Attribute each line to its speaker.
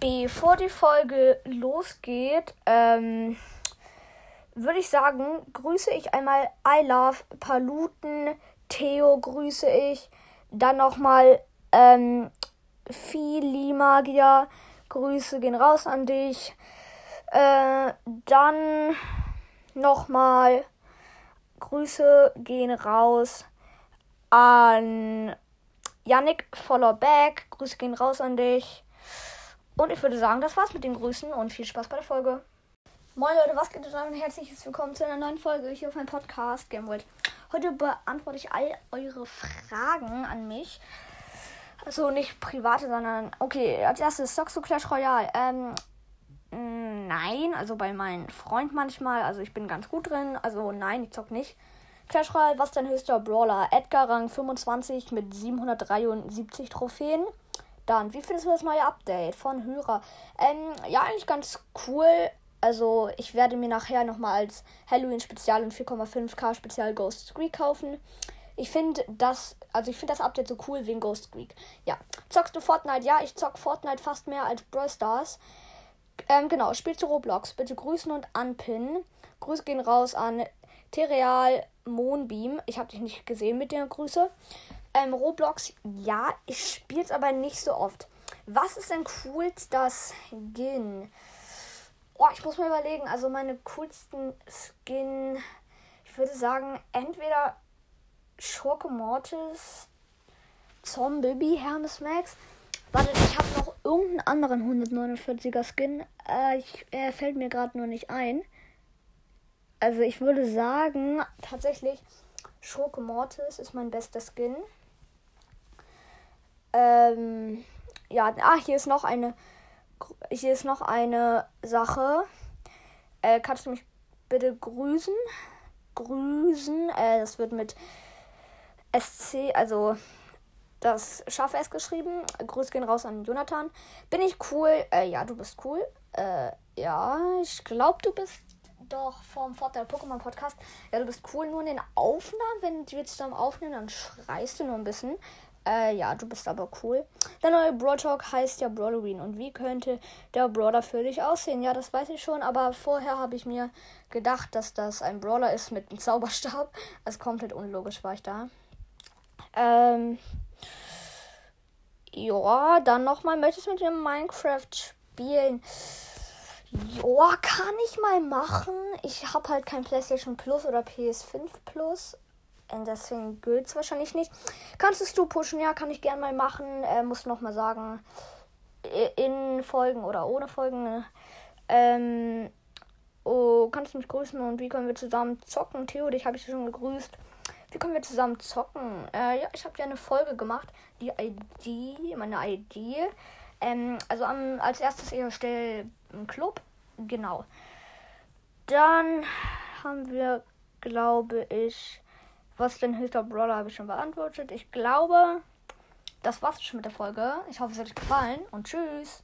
Speaker 1: Bevor die Folge losgeht, ähm, würde ich sagen, grüße ich einmal I Love Paluten, Theo grüße ich, dann nochmal ähm, Fili Magier, Grüße gehen raus an dich, äh, dann nochmal Grüße gehen raus an Yannick Followback, Grüße gehen raus an dich. Und ich würde sagen, das war's mit den Grüßen und viel Spaß bei der Folge. Moin Leute, was geht und herzlich willkommen zu einer neuen Folge hier auf meinem Podcast Gameworld. Heute beantworte ich all eure Fragen an mich. Also nicht private, sondern okay, als erstes zockst du Clash Royale? Ähm, nein, also bei meinem Freund manchmal, also ich bin ganz gut drin, also nein, ich zock nicht. Clash Royale, was ist dein höchster Brawler? Edgar Rang 25 mit 773 Trophäen. Dann, wie findest du das neue Update von Hörer? Ähm, ja, eigentlich ganz cool. Also, ich werde mir nachher nochmal als Halloween Spezial und 4,5k Spezial Ghost Squeak kaufen. Ich finde das, also ich finde das Update so cool wegen Ghost Squeak. Ja. Zockst du Fortnite? Ja, ich zock Fortnite fast mehr als Brawl Stars. Ähm, genau, spielst du Roblox? Bitte grüßen und anpinnen. Grüße gehen raus an Tereal Moonbeam. Ich habe dich nicht gesehen mit der Grüße. Ähm, Roblox, ja, ich spiele es aber nicht so oft. Was ist denn coolster Skin? Oh, ich muss mal überlegen. Also meine coolsten Skin, ich würde sagen, entweder Schurke Mortis, Zombie Hermes Max. Warte, ich habe noch irgendeinen anderen 149er Skin. Äh, ich, er fällt mir gerade nur nicht ein. Also ich würde sagen, tatsächlich, Schurke Mortis ist mein bester Skin. Ähm, ja, ah, hier ist noch eine. Hier ist noch eine Sache. Äh, kannst du mich bitte grüßen? Grüßen. Äh, das wird mit SC, also das scharfe S geschrieben. Grüße gehen raus an Jonathan. Bin ich cool? Äh, ja, du bist cool. Äh, ja, ich glaube, du bist doch vom Vorteil Pokémon Podcast. Ja, du bist cool nur in den Aufnahmen. Wenn wir zusammen aufnehmen, dann schreist du nur ein bisschen. Äh, ja, du bist aber cool. Der neue Brawl Talk heißt ja Brawlerine. Und wie könnte der Brawler für dich aussehen? Ja, das weiß ich schon, aber vorher habe ich mir gedacht, dass das ein Brawler ist mit einem Zauberstab. Also komplett unlogisch war ich da. Ähm. Ja, dann nochmal, möchtest du mit mir Minecraft spielen? Ja, kann ich mal machen. Ich habe halt kein PlayStation Plus oder PS5 Plus. Und deswegen es wahrscheinlich nicht. Kannst du pushen? Ja, kann ich gern mal machen. Äh, muss noch mal sagen, in Folgen oder ohne Folgen. Ähm, oh, kannst du mich grüßen und wie können wir zusammen zocken? Theo, dich habe ich schon gegrüßt. Wie können wir zusammen zocken? Äh, ja, ich habe ja eine Folge gemacht. Die ID, meine ID. Ähm, also am, als erstes erstell einen Club. Genau. Dann haben wir, glaube ich, was denn höchster Brawler habe ich schon beantwortet. Ich glaube, das war's schon mit der Folge. Ich hoffe, es hat euch gefallen und tschüss.